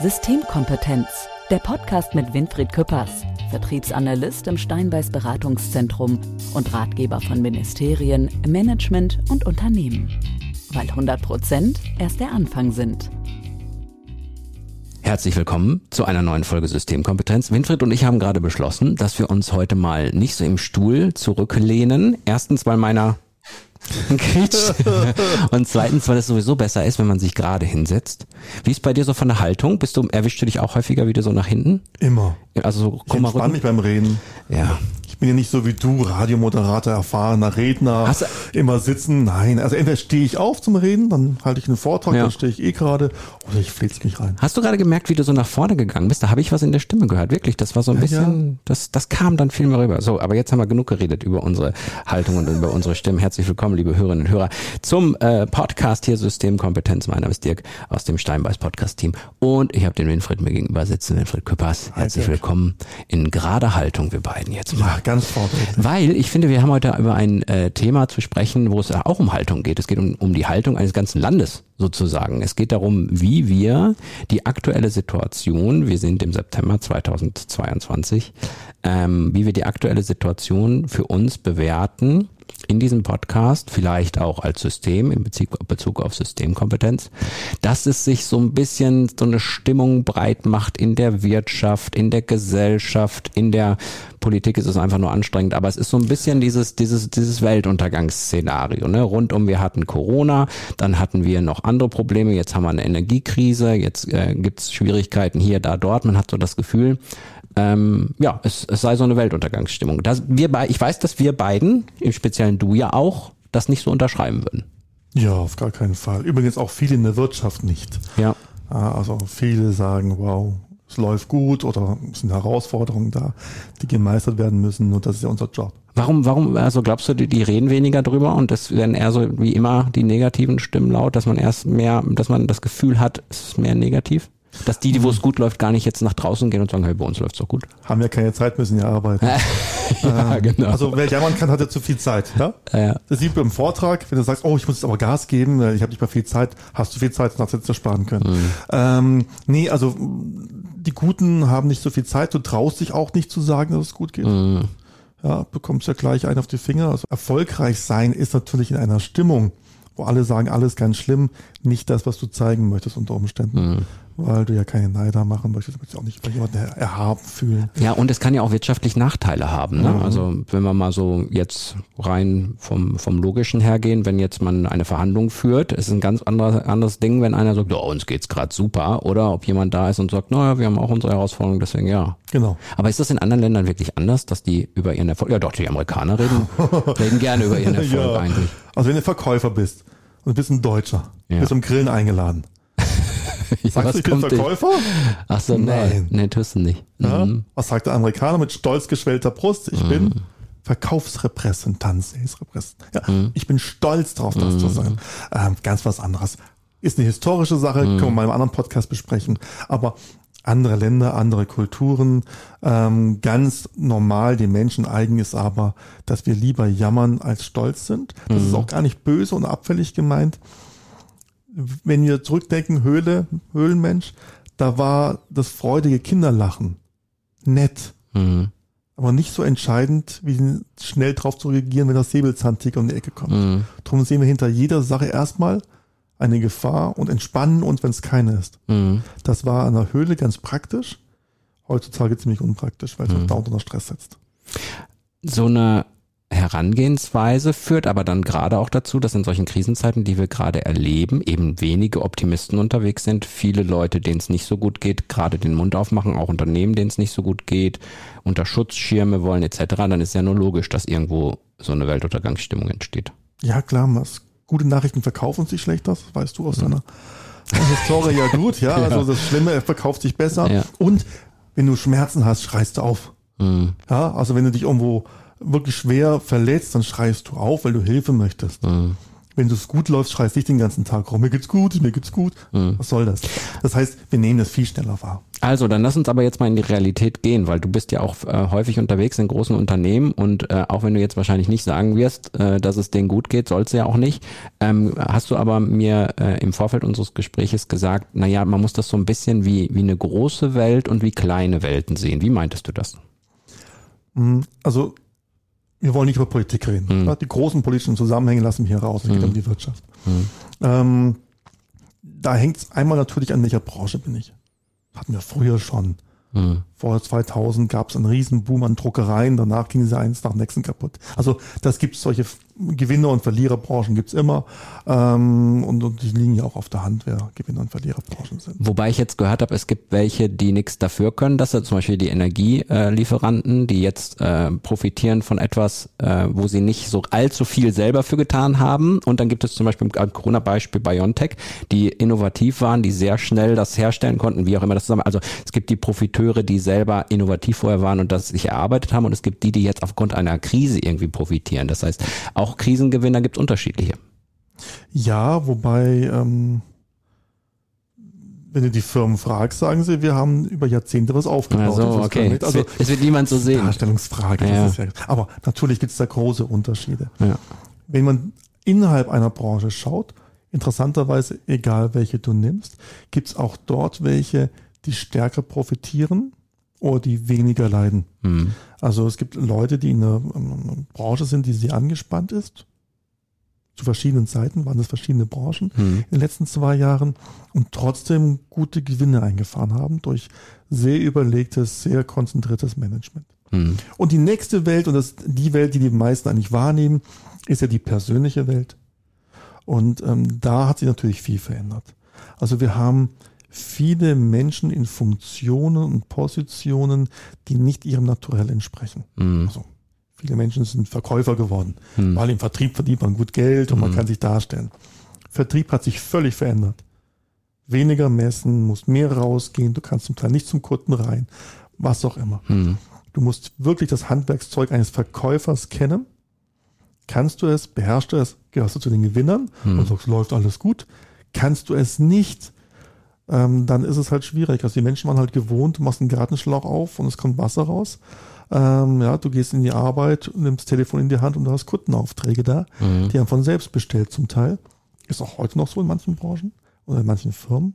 Systemkompetenz, der Podcast mit Winfried Küppers, Vertriebsanalyst im Steinbeiß Beratungszentrum und Ratgeber von Ministerien, Management und Unternehmen. Weil 100 Prozent erst der Anfang sind. Herzlich willkommen zu einer neuen Folge Systemkompetenz. Winfried und ich haben gerade beschlossen, dass wir uns heute mal nicht so im Stuhl zurücklehnen. Erstens, weil meiner Und zweitens, weil es sowieso besser ist, wenn man sich gerade hinsetzt. Wie ist bei dir so von der Haltung? Bist du, erwischst du dich auch häufiger wieder so nach hinten? Immer. Also so, ich entspanne mich beim Reden. Ja. Ich bin ja nicht so wie du, Radiomoderator, erfahrener Redner, immer sitzen. Nein, also entweder stehe ich auf zum Reden, dann halte ich einen Vortrag, Ja. dann stehe ich eh gerade, oder ich flitze mich rein. Hast du gerade gemerkt, wie du so nach vorne gegangen bist? Da habe ich was in der Stimme gehört. Wirklich, das war so ein Ja, bisschen, das, das kam dann viel mehr rüber. So, aber jetzt haben wir genug geredet über unsere Haltung und über unsere Stimmen. Herzlich willkommen, liebe Hörerinnen und Hörer, zum äh, Podcast hier Systemkompetenz. Mein Name ist Dirk aus dem Steinbeiß Podcast Team und ich habe den Winfried mir gegenüber sitzen, Winfried Küppers. Herzlich willkommen in gerader Haltung, wir beiden jetzt mal. Ganz vorbildlich. Weil ich finde, wir haben heute über ein äh, Thema zu sprechen, wo es ja auch um Haltung geht. Es geht um, um die Haltung eines ganzen Landes sozusagen. Es geht darum, wie wir die aktuelle Situation, wir sind im September 2022, ähm, wie wir die aktuelle Situation für uns bewerten in diesem Podcast, vielleicht auch als System in Bezug, Bezug auf Systemkompetenz, dass es sich so ein bisschen so eine Stimmung breit macht in der Wirtschaft, in der Gesellschaft, in der Politik ist es einfach nur anstrengend, aber es ist so ein bisschen dieses, dieses, dieses Weltuntergangsszenario, ne? Rundum, wir hatten Corona, dann hatten wir noch andere Probleme, jetzt haben wir eine Energiekrise, jetzt äh, gibt es Schwierigkeiten hier, da, dort. Man hat so das Gefühl, ähm, ja, es, es sei so eine Weltuntergangsstimmung. Das, wir bei, ich weiß, dass wir beiden, im Speziellen du ja auch, das nicht so unterschreiben würden. Ja, auf gar keinen Fall. Übrigens auch viele in der Wirtschaft nicht. Ja. Ja, Also viele sagen, wow, es läuft gut oder es sind Herausforderungen da, die gemeistert werden müssen, nur das ist ja unser Job. Warum, warum, also glaubst du, die, die reden weniger drüber und das werden eher so wie immer die negativen Stimmen laut, dass man erst mehr, dass man das Gefühl hat, es ist mehr negativ? Dass die, die wo es gut läuft, gar nicht jetzt nach draußen gehen und sagen, hey, bei uns läuft's doch gut. Haben ja keine Zeit, müssen ja arbeiten. ja, genau. Also wer jammern kann, hat ja zu viel Zeit. Ja? Ja. Das sieht man im Vortrag, wenn du sagst, oh, ich muss jetzt aber Gas geben, äh, ich habe nicht mehr viel Zeit, hast du viel Zeit, nach Sätze sparen können. Mhm. Ähm, nee, also die Guten haben nicht so viel Zeit, du traust dich auch nicht zu sagen, dass es gut geht. Mhm. Ja, bekommst ja gleich einen auf die Finger. Also erfolgreich sein ist natürlich in einer Stimmung, wo alle sagen, alles ganz schlimm, nicht das, was du zeigen möchtest unter Umständen. Mhm. Weil du ja keine Neider machen möchtest, du möchtest auch nicht bei jemandem er- erhaben fühlen. Ja, und es kann ja auch wirtschaftlich Nachteile haben. Ne? Mhm. Also wenn wir mal so jetzt rein vom, vom Logischen hergehen, wenn jetzt man eine Verhandlung führt, ist ein ganz anderes, anderes Ding, wenn einer sagt, ja, uns geht's gerade super, oder ob jemand da ist und sagt, naja, wir haben auch unsere Herausforderungen, deswegen ja. Genau. Aber ist das in anderen Ländern wirklich anders, dass die über ihren Erfolg, ja doch, die Amerikaner reden, reden gerne über ihren Erfolg Ja. eigentlich. Also wenn du Verkäufer bist und bist ein Deutscher, Ja. bist zum Grillen eingeladen. Ja, Sagst du, ich bin? Verkäufer? Ach so, nee, Nein. nee, tust du nicht. Ja? Mhm. Was sagt der Amerikaner mit stolz geschwellter Brust? Ich bin Verkaufsrepräsentant, Salesrepräsentant. Ja, Mhm. Ich bin stolz drauf, das zu sein. Ähm, ganz was anderes. Ist eine historische Sache, Mhm. können wir mal im anderen Podcast besprechen. Aber andere Länder, andere Kulturen, ähm, ganz normal den Menschen eigen ist aber, dass wir lieber jammern als stolz sind. Das Mhm. ist auch gar nicht böse und abfällig gemeint. Wenn wir zurückdenken, Höhle, Höhlenmensch, da war das freudige Kinderlachen nett, Mhm. aber nicht so entscheidend, wie schnell drauf zu reagieren, wenn das Säbelzahntiger um die Ecke kommt. Mhm. Darum sehen wir hinter jeder Sache erstmal eine Gefahr und entspannen uns, wenn es keine ist. Mhm. Das war an der Höhle ganz praktisch, heutzutage ziemlich unpraktisch, weil es Mhm. dauernd unter Stress setzt. so eine Herangehensweise führt aber dann gerade auch dazu, dass in solchen Krisenzeiten, die wir gerade erleben, eben wenige Optimisten unterwegs sind, viele Leute, denen es nicht so gut geht, gerade den Mund aufmachen, auch Unternehmen, denen es nicht so gut geht, unter Schutzschirme wollen etc., dann ist ja nur logisch, dass irgendwo so eine Weltuntergangsstimmung entsteht. Ja, klar, was gute Nachrichten verkaufen sich schlechter, das weißt du aus deiner Historie ja gut, ja. Also das Schlimme er verkauft sich besser. Ja. Und wenn du Schmerzen hast, schreist du auf. Mhm. Ja, also wenn du dich irgendwo wirklich schwer verletzt, dann schreist du auf, weil du Hilfe möchtest. Mhm. Wenn du es gut läufst, schreist dich den ganzen Tag rum. Mir geht's gut, mir geht's gut. Mhm. Was soll das? Das heißt, wir nehmen das viel schneller wahr. Also, dann lass uns aber jetzt mal in die Realität gehen, weil du bist ja auch äh, häufig unterwegs in großen Unternehmen und äh, auch wenn du jetzt wahrscheinlich nicht sagen wirst, äh, dass es denen gut geht, sollst du ja auch nicht, ähm, hast du aber mir äh, im Vorfeld unseres Gespräches gesagt, na ja, man muss das so ein bisschen wie, wie eine große Welt und wie kleine Welten sehen. Wie meintest du das? Hm, Also, wir wollen nicht über Politik reden. Mhm. Die großen politischen Zusammenhänge lassen wir hier raus. Es geht um die Wirtschaft. Mhm. Ähm, da hängt es einmal natürlich an, welcher Branche bin ich. Hatten wir früher schon. Vor 2000 gab es einen riesen Boom an Druckereien, danach ging sie eins nach dem nächsten kaputt. Also das gibt solche F- Gewinner- und Verliererbranchen gibt's immer ähm, und, und die liegen ja auch auf der Hand, wer Gewinner- und Verliererbranchen sind. Wobei ich jetzt gehört habe, es gibt welche, die nichts dafür können. Das sind zum Beispiel die Energielieferanten, die jetzt äh, profitieren von etwas, äh, wo sie nicht so allzu viel selber für getan haben. Und dann gibt es zum Beispiel im Corona-Beispiel BioNTech, die innovativ waren, die sehr schnell das herstellen konnten, wie auch immer das zusammen. Also es gibt die Profiteure, die selber innovativ vorher waren und das sich erarbeitet haben. Und es gibt die, die jetzt aufgrund einer Krise irgendwie profitieren. Das heißt, auch Krisengewinner gibt es unterschiedliche. Ja, wobei, ähm, wenn du die Firmen fragst, sagen sie, wir haben über Jahrzehnte was aufgebaut. Also, Das ist okay. damit- Also wird, es wird niemand so sehen. Darstellungsfrage. Ja. Ja, aber natürlich gibt es da große Unterschiede. Ja. Wenn man innerhalb einer Branche schaut, interessanterweise, egal welche du nimmst, gibt es auch dort welche, die stärker profitieren oder die weniger leiden. Hm. Also es gibt Leute, die in einer ähm, Branche sind, die sehr angespannt ist. Zu verschiedenen Zeiten waren es verschiedene Branchen Hm. in den letzten zwei Jahren und trotzdem gute Gewinne eingefahren haben durch sehr überlegtes, sehr konzentriertes Management. Hm. Und die nächste Welt, und das die Welt, die die meisten eigentlich wahrnehmen, ist ja die persönliche Welt. Und ähm, da hat sich natürlich viel verändert. Also wir haben viele Menschen in Funktionen und Positionen, die nicht ihrem Naturell entsprechen. Hm. Also viele Menschen sind Verkäufer geworden, Hm. weil im Vertrieb verdient man gut Geld und man Mhm. kann sich darstellen. Vertrieb hat sich völlig verändert. Weniger messen, musst mehr rausgehen, du kannst zum Teil nicht zum Kunden rein, was auch immer. Hm. Du musst wirklich das Handwerkszeug eines Verkäufers kennen. Kannst du es, beherrschst du es, gehörst du zu den Gewinnern Hm. und sagst, läuft alles gut. Kannst du es nicht, ähm, dann ist es halt schwierig. Also die Menschen waren halt gewohnt, du machst einen Gartenschlauch auf und es kommt Wasser raus. Ähm, ja, du gehst in die Arbeit, nimmst das Telefon in die Hand und du hast Kundenaufträge da, Hm. die haben von selbst bestellt zum Teil. Ist auch heute noch so in manchen Branchen oder in manchen Firmen.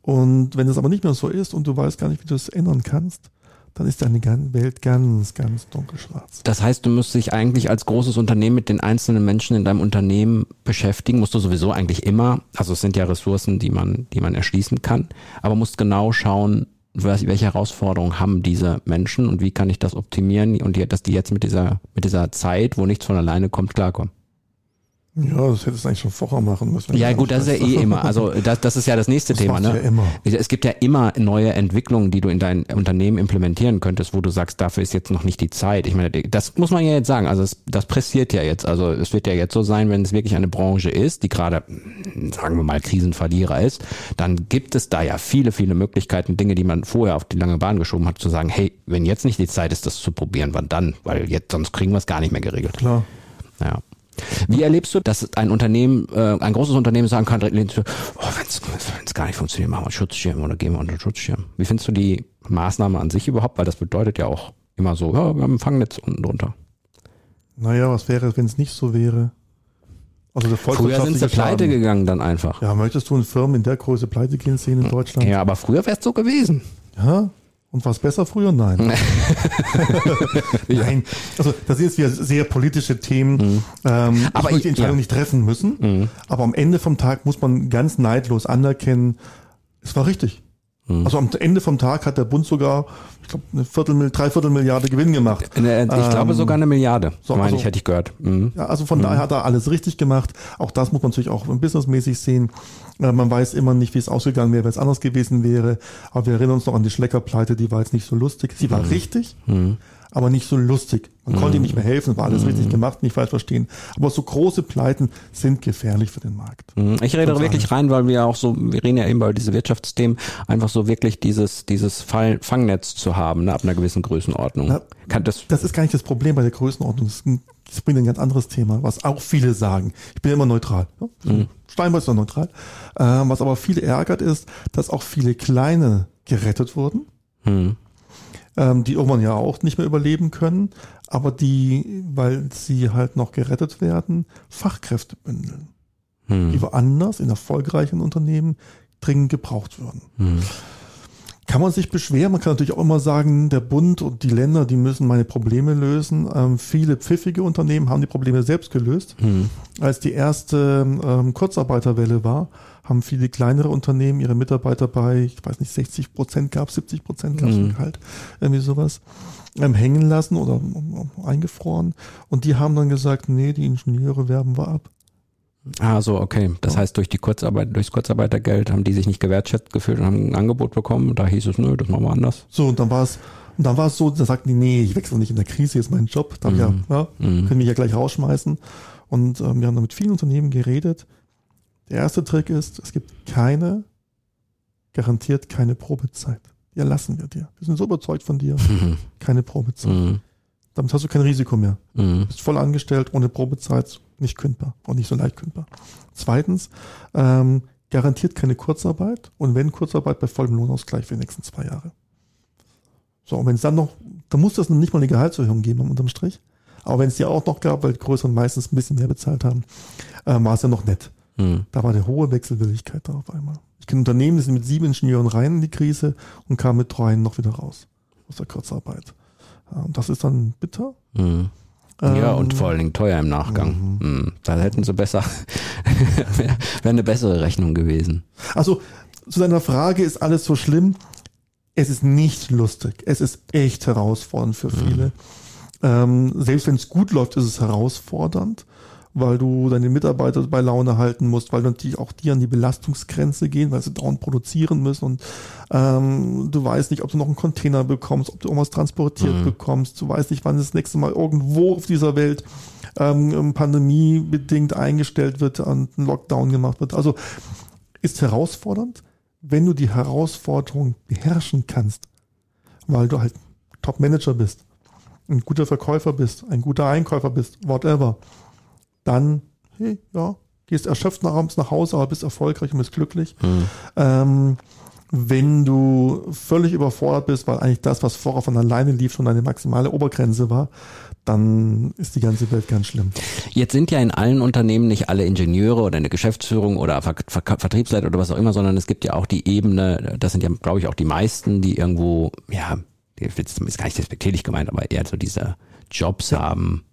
Und wenn es aber nicht mehr so ist und du weißt gar nicht, wie du es ändern kannst, dann ist deine Welt ganz, ganz dunkelschwarz. Das heißt, du musst dich eigentlich als großes Unternehmen mit den einzelnen Menschen in deinem Unternehmen beschäftigen, musst du sowieso eigentlich immer, also es sind ja Ressourcen, die man, die man erschließen kann, aber musst genau schauen, was, welche Herausforderungen haben diese Menschen und wie kann ich das optimieren und die, dass die jetzt mit dieser, mit dieser Zeit, wo nichts von alleine kommt, klarkommen. Ja, das hättest du eigentlich schon vorher machen müssen. Ja gut, das ist ja eh immer, also das, das ist ja das nächste Das Thema, ne? ja immer. Es gibt ja immer neue Entwicklungen, die du in dein Unternehmen implementieren könntest, wo du sagst, dafür ist jetzt noch nicht die Zeit. Ich meine, das muss man ja jetzt sagen. Also es, das pressiert ja jetzt. Also es wird ja jetzt so sein, wenn es wirklich eine Branche ist, die gerade, sagen wir mal, Krisenverlierer ist, dann gibt es da ja viele, viele Möglichkeiten, Dinge, die man vorher auf die lange Bahn geschoben hat, zu sagen, hey, wenn jetzt nicht die Zeit ist, das zu probieren, wann dann? Weil jetzt sonst kriegen wir es gar nicht mehr geregelt. Klar. Ja. Wie erlebst du, dass ein Unternehmen, äh, ein großes Unternehmen sagen kann, oh, wenn es gar nicht funktioniert, machen wir einen Schutzschirm oder gehen wir unter Schutzschirm. Wie findest du die Maßnahme an sich überhaupt? Weil das bedeutet ja auch immer so, ja, wir haben ein Fangnetz unten drunter. Naja, was wäre, wenn es nicht so wäre? Also der Früher sind sie pleite gegangen dann einfach. Ja, möchtest du in Firmen in der Größe pleite gehen sehen in Deutschland? Ja, aber früher wäre es so gewesen. Ja? Und war es besser früher? Nein. Nein. Also das sind jetzt wieder sehr politische Themen. Ähm, Aber ich die Entscheidung ja. nicht treffen müssen. Mhm. Aber am Ende vom Tag muss man ganz neidlos anerkennen, es war richtig. Mhm. Also am Ende vom Tag hat der Bund sogar, ich glaube, eine Viertel, dreiviertel Milliarde Gewinn gemacht. Äh, Ich glaube Ähm, sogar eine Milliarde, so, meine also- ich, hätte ich gehört. Mhm. Ja, also von daher hat er alles richtig gemacht. Auch das muss man natürlich auch businessmäßig sehen. Äh, Man weiß immer nicht, wie es ausgegangen wäre, wenn es anders gewesen wäre. Aber wir erinnern uns noch an die Schleckerpleite, die war jetzt nicht so lustig. Sie war richtig, Mhm. Aber nicht so lustig. Man konnte ihm nicht mehr helfen, war alles richtig gemacht, nicht falsch verstehen. Aber so große Pleiten sind gefährlich für den Markt. Mhm. Ich rede Uns wirklich rein, weil wir auch so, wir reden ja eben über diese Wirtschaftsthemen, einfach so wirklich dieses, dieses Fall, Fangnetz zu haben, ne, ab einer gewissen Größenordnung. Ja. Kann das, Das ist gar nicht das Problem bei der Größenordnung. Das, das bringt ein ganz anderes Thema, was auch viele sagen. Ich bin immer neutral. Ja? Steinbock ist doch neutral. Ähm, was aber viele ärgert ist, dass auch viele kleine gerettet wurden, hm. Ähm, die irgendwann ja auch nicht mehr überleben können, aber die, weil sie halt noch gerettet werden, Fachkräfte bündeln, hm. die woanders in erfolgreichen Unternehmen dringend gebraucht würden. Hm kann man sich beschweren. Man kann natürlich auch immer sagen, der Bund und die Länder, die müssen meine Probleme lösen. Ähm, viele pfiffige Unternehmen haben die Probleme selbst gelöst. Hm. Als die erste ähm, Kurzarbeiterwelle war, haben viele kleinere Unternehmen ihre Mitarbeiter bei, ich weiß nicht, 60 Prozent gab 70 Prozent gab hm. Gehalt, irgendwie sowas, ähm, hängen lassen oder um, um, eingefroren. Und die haben dann gesagt, nee, die Ingenieure werben wir ab. Ah, so, okay. Das ja. heißt, durch die Kurzarbeit, durchs Kurzarbeitergeld haben die sich nicht gewertschätzt gefühlt und haben ein Angebot bekommen. Da hieß es, nö, das machen wir anders. So, und dann war es, und dann war es so, da sagten die, nee, ich wechsle nicht in der Krise, ist mein Job. Da mhm. ja, ja, mhm. können mich ja gleich rausschmeißen. Und ähm, wir haben da mit vielen Unternehmen geredet. Der erste Trick ist, es gibt keine, garantiert keine Probezeit. Die erlassen wir dir. Wir sind so überzeugt von dir. Mhm. Keine Probezeit. Mhm. Damit hast du kein Risiko mehr. Mhm. Du bist voll angestellt, ohne Probezeit, nicht kündbar und nicht so leicht kündbar. Zweitens, ähm, garantiert keine Kurzarbeit und wenn Kurzarbeit bei vollem Lohnausgleich für die nächsten zwei Jahre. So, und wenn es dann noch, dann muss das noch nicht mal eine Gehaltserhöhung geben unterm Strich. Aber wenn es ja auch noch gab, weil die Größeren meistens ein bisschen mehr bezahlt haben, äh, war es ja noch nett. Mhm. Da war eine hohe Wechselwilligkeit da auf einmal. Ich kenne Unternehmen, die sind mit sieben Ingenieuren rein in die Krise und kamen mit dreien noch wieder raus aus der Kurzarbeit. Und das ist dann bitter. Mhm. Ja, und ähm, vor allen Dingen teuer im Nachgang. Mhm. mhm. Da hätten sie besser, wäre wär eine bessere Rechnung gewesen. Also zu deiner Frage, ist alles so schlimm? Es ist nicht lustig. Es ist echt herausfordernd für viele. Mhm. Ähm, selbst wenn es gut läuft, ist es herausfordernd weil du deine Mitarbeiter bei Laune halten musst, weil natürlich auch die an die Belastungsgrenze gehen, weil sie dauernd produzieren müssen und ähm, du weißt nicht, ob du noch einen Container bekommst, ob du irgendwas transportiert mhm. bekommst, du weißt nicht, wann das nächste Mal irgendwo auf dieser Welt ähm, pandemiebedingt eingestellt wird und ein Lockdown gemacht wird. Also ist herausfordernd, wenn du die Herausforderung beherrschen kannst, weil du halt Top-Manager bist, ein guter Verkäufer bist, ein guter Einkäufer bist, whatever dann, hey, ja, gehst erschöpft nach abends nach Hause, aber bist erfolgreich und bist glücklich. Mhm. Ähm, wenn du völlig überfordert bist, weil eigentlich das, was vorher von alleine lief, schon deine maximale Obergrenze war, dann ist die ganze Welt ganz schlimm. Jetzt sind ja in allen Unternehmen nicht alle Ingenieure oder eine Geschäftsführung oder Ver Ver Vertriebsleiter oder was auch immer, sondern es gibt ja auch die Ebene, das sind ja, glaube ich, auch die meisten, die irgendwo, ja, ist gar nicht despektierlich gemeint, aber eher so diese Jobs haben,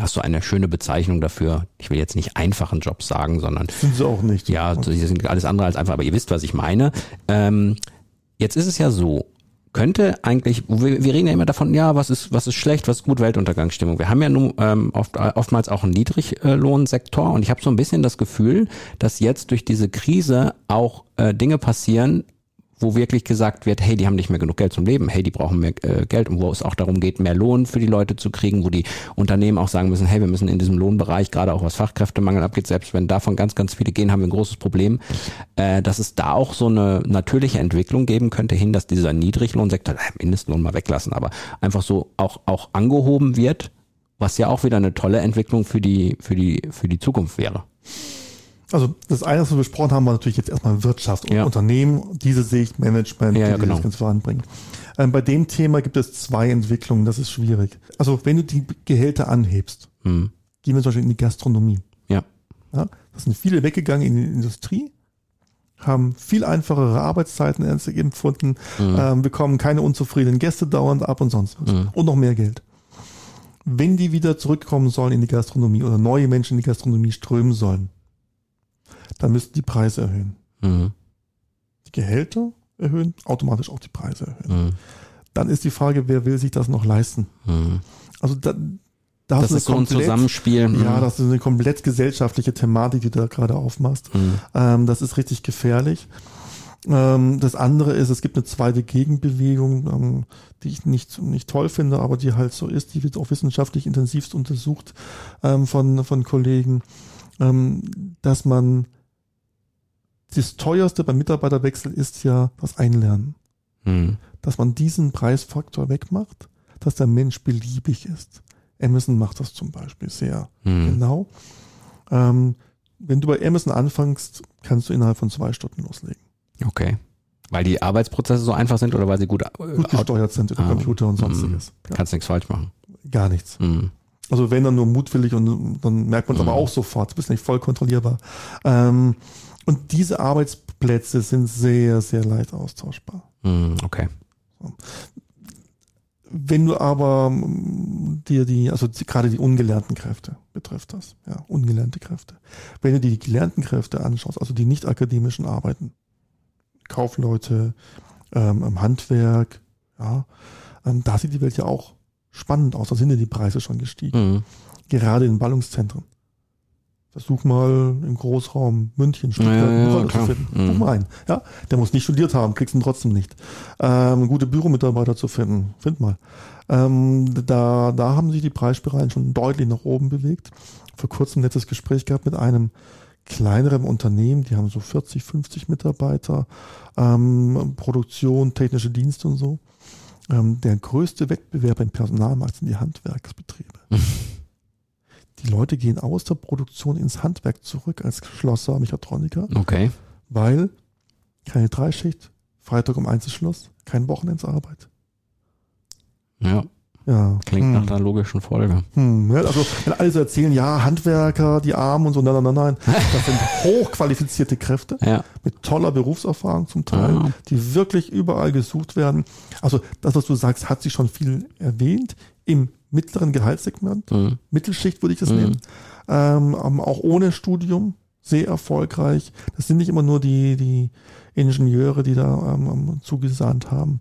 hast du eine schöne Bezeichnung dafür. Ich will jetzt nicht einfachen Jobs sagen, sondern. Sind sie auch nicht. Ja, sie sind alles andere als einfach, aber ihr wisst, was ich meine. Ähm, jetzt ist es ja so, könnte eigentlich, wir, wir reden ja immer davon, ja, was ist, was ist schlecht, was ist gut, Weltuntergangsstimmung. Wir haben ja nun ähm, oft, oftmals auch einen Niedriglohnsektor und ich habe so ein bisschen das Gefühl, dass jetzt durch diese Krise auch äh, Dinge passieren, wo wirklich gesagt wird, hey, die haben nicht mehr genug Geld zum Leben, hey, die brauchen mehr äh, Geld und wo es auch darum geht, mehr Lohn für die Leute zu kriegen, wo die Unternehmen auch sagen müssen, hey, wir müssen in diesem Lohnbereich, gerade auch was Fachkräftemangel abgeht, selbst wenn davon ganz, ganz viele gehen, haben wir ein großes Problem, äh, dass es da auch so eine natürliche Entwicklung geben könnte hin, dass dieser Niedriglohnsektor, äh, Mindestlohn mal weglassen, aber einfach so auch, auch angehoben wird, was ja auch wieder eine tolle Entwicklung für die, für die, für die Zukunft wäre. Also das eine, was wir besprochen haben, war natürlich jetzt erstmal Wirtschaft und ja. Unternehmen, diese Sicht, Management, ja, die ja, genau. das Ganze voranbringen. Ähm, bei dem Thema gibt es zwei Entwicklungen, das ist schwierig. Also wenn du die Gehälter anhebst, mhm. gehen wir zum Beispiel in die Gastronomie. Ja. ja. Das sind viele weggegangen in die Industrie, haben viel einfachere Arbeitszeiten empfunden, mhm. ähm, bekommen keine unzufriedenen Gäste dauernd ab und sonst was. Mhm. Und noch mehr Geld. Wenn die wieder zurückkommen sollen in die Gastronomie oder neue Menschen in die Gastronomie strömen sollen, dann müssten die Preise erhöhen. Mhm. Die Gehälter erhöhen, automatisch auch die Preise erhöhen. Mhm. Dann ist die Frage, wer will sich das noch leisten? Mhm. Also da, da das ist so ein Zusammenspiel. Ja, mhm. das ist eine komplett gesellschaftliche Thematik, die du da gerade aufmachst. Mhm. Ähm, das ist richtig gefährlich. Ähm, das andere ist, es gibt eine zweite Gegenbewegung, ähm, die ich nicht, nicht toll finde, aber die halt so ist, die wird auch wissenschaftlich intensivst untersucht ähm, von, von Kollegen, ähm, dass man das teuerste beim Mitarbeiterwechsel ist ja das Einlernen. Mhm. Dass man diesen Preisfaktor wegmacht, dass der Mensch beliebig ist. Amazon macht das zum Beispiel sehr mhm. genau. Ähm, wenn du bei Amazon anfängst, kannst du innerhalb von zwei Stunden loslegen. Okay. Weil die Arbeitsprozesse so einfach sind oder weil sie gut, äh, Gut gesteuert sind über Ah, Computer und mm. sonstiges. Ja, kannst nichts falsch machen. gar nichts. Mhm. Also wenn dann nur mutwillig und dann merkt man es Mhm. aber auch sofort, du bist nicht voll kontrollierbar. Ähm, und diese Arbeitsplätze sind sehr, sehr leicht austauschbar. Mhm. Okay. Wenn du aber mm, dir die, also gerade die ungelernten Kräfte betrifft das, ja, ungelernte Kräfte. Wenn du dir die gelernten Kräfte anschaust, also die nicht akademischen Arbeiten, Kaufleute, ähm, im Handwerk, ja, ähm, da sieht die Welt ja auch spannend aus. Da sind ja die Preise schon gestiegen. Mhm. Gerade in Ballungszentren. Versuch mal im Großraum München, Stuttgart, Ja, ja, zu finden. Mhm. Such mal einen. Ja, der muss nicht studiert haben, kriegst ihn trotzdem nicht. Ähm, gute Büromitarbeiter zu finden, find mal. Ähm, da, da haben sich die Preisspiralen schon deutlich nach oben bewegt. Vor kurzem ein nettes Gespräch gehabt mit einem kleineren Unternehmen, die haben so 40, 50 Mitarbeiter, ähm, Produktion, technische Dienste und so. Ähm, der größte Wettbewerb im Personalmarkt sind die Handwerksbetriebe. Die Leute gehen aus der Produktion ins Handwerk zurück als Schlosser, Mechatroniker, Okay. weil keine Dreischicht, Freitag um eins ist Schluss, kein Wochenendsarbeit. Ja, Ja. klingt hm. nach einer logischen Folge. Hm, ja, also wenn alle so erzählen, ja, Handwerker, die Armen und so, nein, nein, nein, nein. Das sind hochqualifizierte Kräfte Ja. mit toller Berufserfahrung zum Teil, Ah. die wirklich überall gesucht werden. Also das, was du sagst, hat sich schon viel erwähnt im mittleren Gehaltssegment. Mhm. Mittelschicht würde ich das Mhm. nennen. Ähm, ähm, auch ohne Studium, sehr erfolgreich. Das sind nicht immer nur die, die Ingenieure, die da ähm, ähm, zugesandt haben.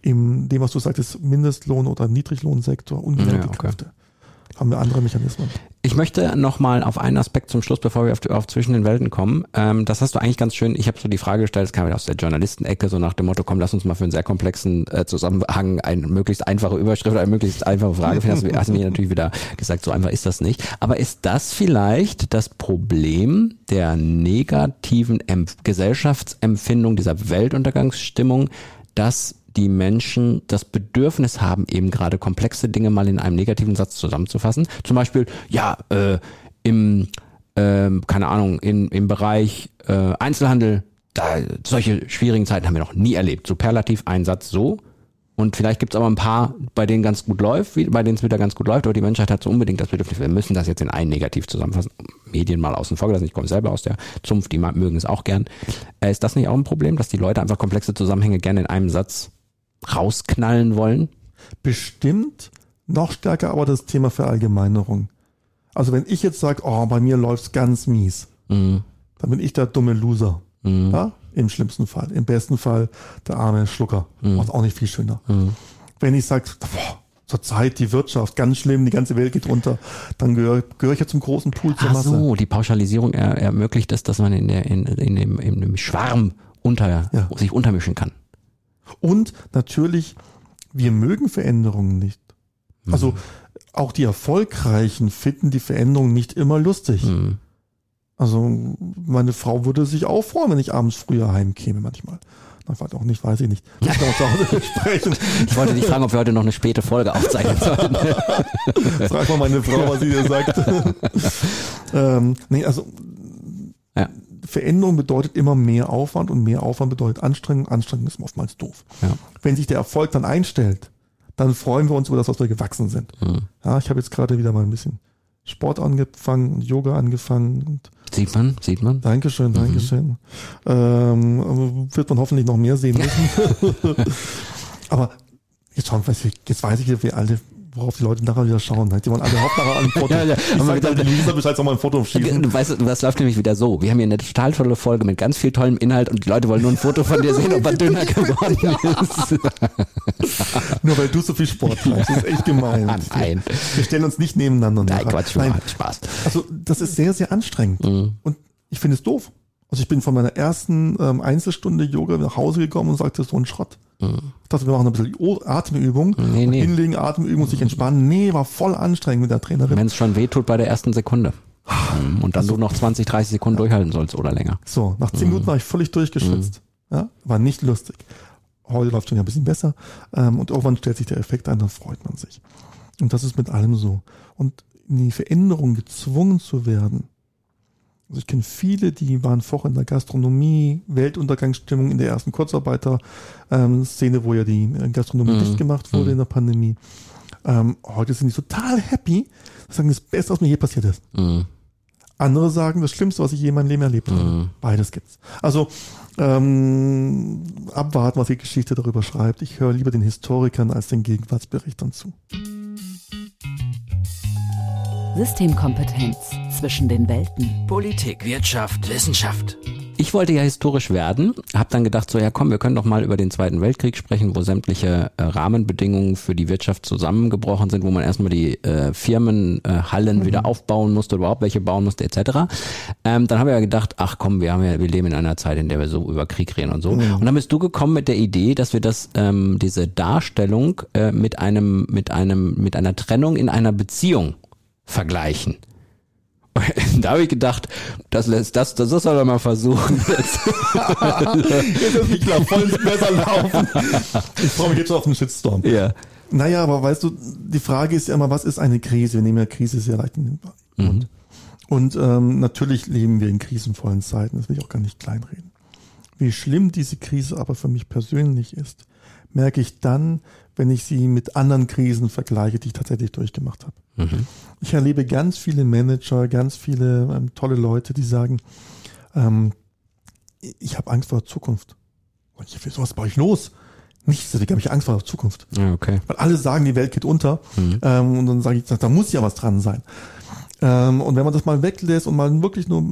In dem, was du sagtest, Mindestlohn- oder Niedriglohnsektor, ungelernte Ja, okay. Kräfte. Haben wir andere Mechanismen. Ich möchte nochmal auf einen Aspekt zum Schluss, bevor wir auf, auf zwischen den Welten kommen. Ähm, das hast du eigentlich ganz schön, ich habe so die Frage gestellt, es kam wieder aus der Journalistenecke, so nach dem Motto, komm, lass uns mal für einen sehr komplexen äh, Zusammenhang eine möglichst einfache Überschrift, eine möglichst einfache Frage finden. Du hast du mir natürlich wieder gesagt, so einfach ist das nicht. Aber ist das vielleicht das Problem der negativen Empf Gesellschaftsempfindung, dieser Weltuntergangsstimmung, dass die Menschen das Bedürfnis haben, eben gerade komplexe Dinge mal in einem negativen Satz zusammenzufassen. Zum Beispiel, ja, äh, im, ähm, keine Ahnung, in, im Bereich äh, Einzelhandel, da solche schwierigen Zeiten haben wir noch nie erlebt. Superlativ ein Satz so. Und vielleicht gibt es aber ein paar, bei denen ganz gut läuft, bei denen es wieder ganz gut läuft, aber die Menschheit hat so unbedingt das Bedürfnis, wir müssen das jetzt in einen negativ zusammenfassen. Medien mal außen vor gelassen, ich komme selber aus der Zunft, die mögen es auch gern. Äh, ist das nicht auch ein Problem, dass die Leute einfach komplexe Zusammenhänge gerne in einem Satz rausknallen wollen? Bestimmt noch stärker aber das Thema Verallgemeinerung. Also wenn ich jetzt sage, oh, bei mir läuft's ganz mies, Mhm. dann bin ich der dumme Loser. Mhm. Ja? Im schlimmsten Fall. Im besten Fall der arme Schlucker. Mhm. Macht auch nicht viel schöner. Mhm. Wenn ich sage, boah, zurzeit die Wirtschaft, ganz schlimm, die ganze Welt geht runter, dann gehöre gehör ich ja zum großen Pool zur Ach Masse. so, die Pauschalisierung er, ermöglicht es, dass man in, der, in, in, dem, in dem Schwarm unter, Ja. sich untermischen kann. Und natürlich, wir mögen Veränderungen nicht. Also auch die Erfolgreichen finden die Veränderungen nicht immer lustig. Mhm. Also meine Frau würde sich auch freuen, wenn ich abends früher heimkäme manchmal. Na, weiß auch nicht, weiß ich nicht. Ich. Ich wollte dich fragen, ob wir heute noch eine späte Folge aufzeichnen sollten. Frag mal meine Frau, was sie dir sagt. ähm, nee, also. Veränderung bedeutet immer mehr Aufwand und mehr Aufwand bedeutet Anstrengung. Anstrengung ist oftmals doof. Ja. Wenn sich der Erfolg dann einstellt, dann freuen wir uns über das, was wir gewachsen sind. Mhm. Ja, ich habe jetzt gerade wieder mal ein bisschen Sport angefangen und Yoga angefangen Sieht man, sieht man. Dankeschön, Dankeschön. Ähm, aber wird man hoffentlich noch mehr sehen müssen. aber jetzt schauen, weiß ich, jetzt weiß ich, wie alle, worauf die Leute nachher wieder schauen. Die wollen alle Hauptsache ein Foto. Ja, ja. Ich sag dann- Luisa Bescheid, soll mal ein Foto schießen. Du weißt, das läuft nämlich wieder so. Wir haben hier eine total tolle Folge mit ganz viel tollem Inhalt und die Leute wollen nur ein Foto von dir sehen, ob er dünner geworden ist. Nur weil du so viel Sport treibst. Das ist echt gemein. Nein. Wir stellen uns nicht nebeneinander. Nein, nachher. Quatsch, Nein, Nein. Spaß. Also das ist sehr, sehr anstrengend. Mhm. Und ich finde es doof. Also ich bin von meiner ersten ähm, Einzelstunde Yoga nach Hause gekommen und sagte, so ein Schrott. Ich dachte, wir machen ein bisschen Atemübung. Mhm. Nee, nee. Hinlegen, Atemübung und sich entspannen. Nee, war voll anstrengend mit der Trainerin. Wenn es schon wehtut bei der ersten Sekunde. Mhm. Und dann du noch 20, 30 Sekunden durchhalten sollst oder länger. So, nach zehn Minuten war ich völlig durchgeschwitzt. Ja, war nicht lustig. Heute läuft schon ja ein bisschen besser. Ähm, und irgendwann stellt sich der Effekt ein, dann freut man sich. Und das ist mit allem so. Und in die Veränderung gezwungen zu werden, Also ich kenne viele, die waren vorher in der Gastronomie, Weltuntergangsstimmung in der ersten Kurzarbeiter-Szene, wo ja die äh, Gastronomie Mhm. dicht gemacht wurde Mhm. in der Pandemie. Ähm, heute sind die total happy, sagen das Beste, was mir je passiert ist. Mhm. Andere sagen, das Schlimmste, was ich je in meinem Leben erlebt habe. Mhm. Beides gibt's. Also ähm, abwarten, was die Geschichte darüber schreibt. Ich höre lieber den Historikern als den Gegenwartsberichtern zu. Systemkompetenz zwischen den Welten. Politik, Wirtschaft, Wissenschaft. Ich wollte ja historisch werden, habe dann gedacht, so ja komm, wir können doch mal über den Zweiten Weltkrieg sprechen, wo sämtliche äh, Rahmenbedingungen für die Wirtschaft zusammengebrochen sind, wo man erstmal die äh, Firmenhallen äh, Hallen wieder aufbauen musste, oder überhaupt welche bauen musste, etc. Ähm, dann habe ich ja gedacht, ach komm, wir haben ja, wir leben in einer Zeit, in der wir so über Krieg reden und so. Und dann bist du gekommen mit der Idee, dass wir das, ähm, diese Darstellung äh, mit einem, mit einem, mit einer Trennung in einer Beziehung vergleichen. Da habe ich gedacht, das lässt das, das soll er mal versuchen. Jetzt. Ist nicht klar, voll ins Messer laufen. Ich freue mich jetzt auf den Shitstorm. ja. Naja, aber weißt du, die Frage ist ja immer, was ist eine Krise? Wir nehmen ja Krise sehr leicht in den Mund. Und ähm, natürlich leben wir in krisenvollen Zeiten, das will ich auch gar nicht kleinreden. Wie schlimm diese Krise aber für mich persönlich ist, merke ich dann, wenn ich sie mit anderen Krisen vergleiche, die ich tatsächlich durchgemacht habe. Ich erlebe ganz viele Manager, ganz viele ähm, tolle Leute, die sagen, ähm, ich habe Angst vor der Zukunft. Und ich, was baue ich los? Nichts, deswegen habe ich Angst vor der Zukunft. Ja, okay. Weil alle sagen, die Welt geht unter. Ähm, und dann sage ich, da muss ja was dran sein. Ähm, und wenn man das mal weglässt und mal wirklich nur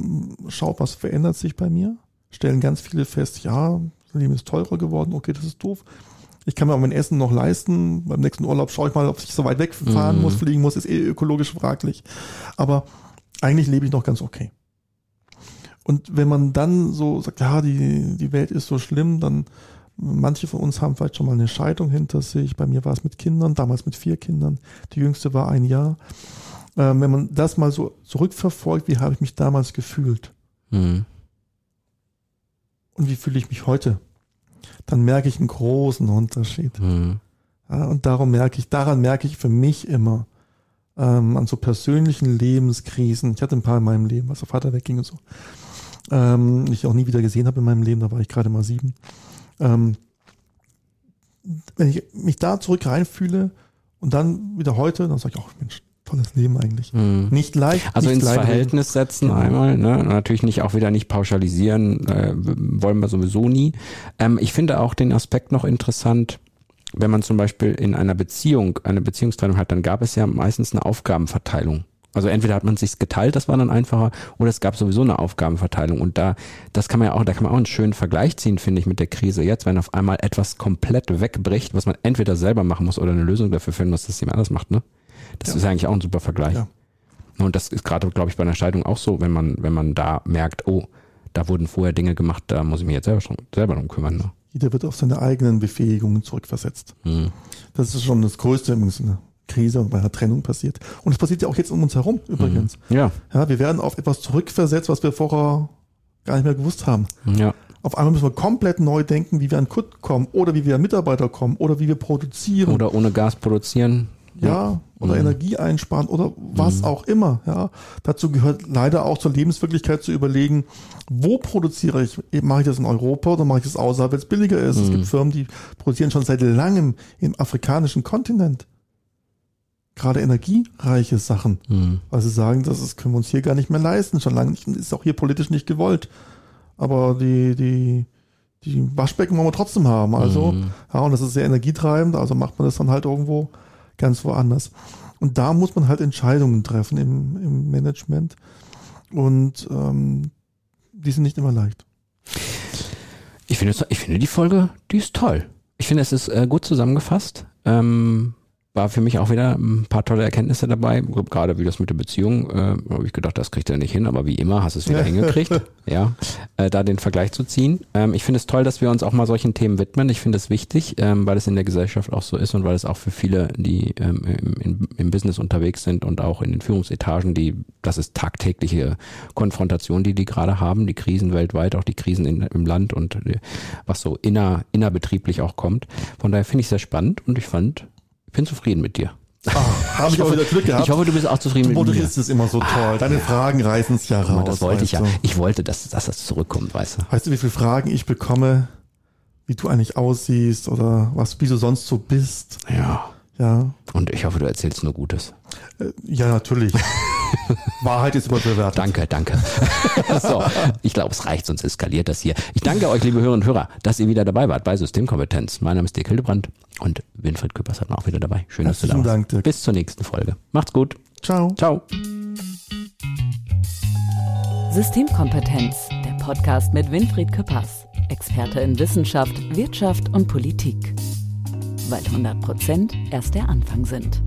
schaut, was verändert sich bei mir, stellen ganz viele fest, ja, das Leben ist teurer geworden, okay, das ist doof. Ich kann mir auch mein Essen noch leisten. Beim nächsten Urlaub schaue ich mal, ob ich so weit wegfahren muss, fliegen muss, ist eh ökologisch fraglich. Aber eigentlich lebe ich noch ganz okay. Und wenn man dann so sagt, ja, die, die Welt ist so schlimm, dann manche von uns haben vielleicht schon mal eine Scheidung hinter sich. Bei mir war es mit Kindern, damals mit vier Kindern. Die jüngste war ein Jahr. Ähm, wenn man das mal so zurückverfolgt, wie habe ich mich damals gefühlt Mhm. und wie fühle ich mich heute, dann merke ich einen großen Unterschied. Mhm. Ja, und darum merke ich, daran merke ich für mich immer ähm, an so persönlichen Lebenskrisen. Ich hatte ein paar in meinem Leben, als der Vater wegging und so. Ähm, ich auch nie wieder gesehen habe in meinem Leben, da war ich gerade mal sieben. Ähm, wenn ich mich da zurück reinfühle und dann wieder heute, dann sage ich auch, Mensch, tolles Leben eigentlich. Mhm. Nicht leicht. Also ins kleinreden. Verhältnis setzen Genau. einmal, ne? Natürlich nicht auch wieder nicht pauschalisieren, äh, wollen wir sowieso nie. Ähm, ich finde auch den Aspekt noch interessant, wenn man zum Beispiel in einer Beziehung, eine Beziehungstrennung hat, dann gab es ja meistens eine Aufgabenverteilung. Also entweder hat man sich geteilt, das war dann einfacher, oder es gab sowieso eine Aufgabenverteilung. Und da, das kann man ja auch, da kann man auch einen schönen Vergleich ziehen, finde ich, mit der Krise jetzt, wenn auf einmal etwas komplett wegbricht, was man entweder selber machen muss oder eine Lösung dafür finden muss, dass jemand anders macht, ne? Das Ja. ist eigentlich auch ein super Vergleich. Ja. Und das ist gerade, glaube ich, bei einer Scheidung auch so, wenn man, wenn man da merkt, oh, da wurden vorher Dinge gemacht, da muss ich mich jetzt selber, schon, selber drum kümmern. Ne? Jeder wird auf seine eigenen Befähigungen zurückversetzt. Hm. Das ist schon das Größte, wenn es in einer Krise und bei einer Trennung passiert. Und es passiert ja auch jetzt um uns herum übrigens. Ja, Ja, wir werden auf etwas zurückversetzt, was wir vorher gar nicht mehr gewusst haben. ja. Auf einmal müssen wir komplett neu denken, wie wir an Kunden kommen oder wie wir an Mitarbeiter kommen oder wie wir produzieren. Oder ohne Gas produzieren. Ja, oder Mhm. Energie einsparen oder was auch immer. Ja, dazu gehört leider auch zur Lebenswirklichkeit zu überlegen, wo produziere ich? Mache ich das in Europa oder mache ich das außerhalb, wenn es billiger ist? Es Mhm. gibt Firmen, die produzieren schon seit langem im afrikanischen Kontinent gerade energiereiche Sachen, Hm. weil sie sagen, das ist, können wir uns hier gar nicht mehr leisten. Schon lange nicht, ist auch hier politisch nicht gewollt. Aber die, die, die Waschbecken wollen wir trotzdem haben. Also, Mhm. ja, und das ist sehr energietreibend, also macht man das dann halt irgendwo ganz woanders. Und da muss man halt Entscheidungen treffen im, im Management. Und ähm, die sind nicht immer leicht. Ich finde, ich finde die Folge, die ist toll. Ich finde, es ist äh, gut zusammengefasst. Ähm, war für mich auch wieder ein paar tolle Erkenntnisse dabei. Gerade wie das mit der Beziehung, äh, habe ich gedacht, das kriegt er nicht hin, aber wie immer hast du es wieder hingekriegt, ja, äh, da den Vergleich zu ziehen. Ähm, ich finde es toll, dass wir uns auch mal solchen Themen widmen. Ich finde es wichtig, ähm, weil es in der Gesellschaft auch so ist und weil es auch für viele, die ähm, im, im, Business unterwegs sind und auch in den Führungsetagen, die, das ist tagtägliche Konfrontation, die die gerade haben, die Krisen weltweit, auch die Krisen in, im Land und äh, was so inner, innerbetrieblich auch kommt. Von daher finde ich es sehr spannend und ich fand, bin zufrieden mit dir. Ah, Habe ich auch wieder Glück gehabt. Ich hoffe, du bist auch zufrieden du mit mir. moderierst es immer so toll. Deine Fragen reißen es ja raus. das wollte ich ja. du. Ich wollte, dass, dass das zurückkommt, weißt du. Weißt du, wie viele Fragen ich bekomme, wie du eigentlich aussiehst oder was, wie du sonst so bist? Ja. Ja, Und ich hoffe, du erzählst nur Gutes. äh, ja natürlich. Wahrheit ist immer bewertet. Danke, danke. so, ich glaube, es reicht, sonst eskaliert das hier. Ich danke euch, liebe Hörerinnen und Hörer, dass ihr wieder dabei wart bei Systemkompetenz. Mein Name ist Dirk Hildebrand und Winfried Küppers hat auch wieder dabei. Schön, dass du da warst. Dank, Dirk. Bis zur nächsten Folge. Macht's gut. Ciao. Ciao. Systemkompetenz, der Podcast mit Winfried Küppers, Experte in Wissenschaft, Wirtschaft und Politik. Weil 100 Prozent erst der Anfang sind.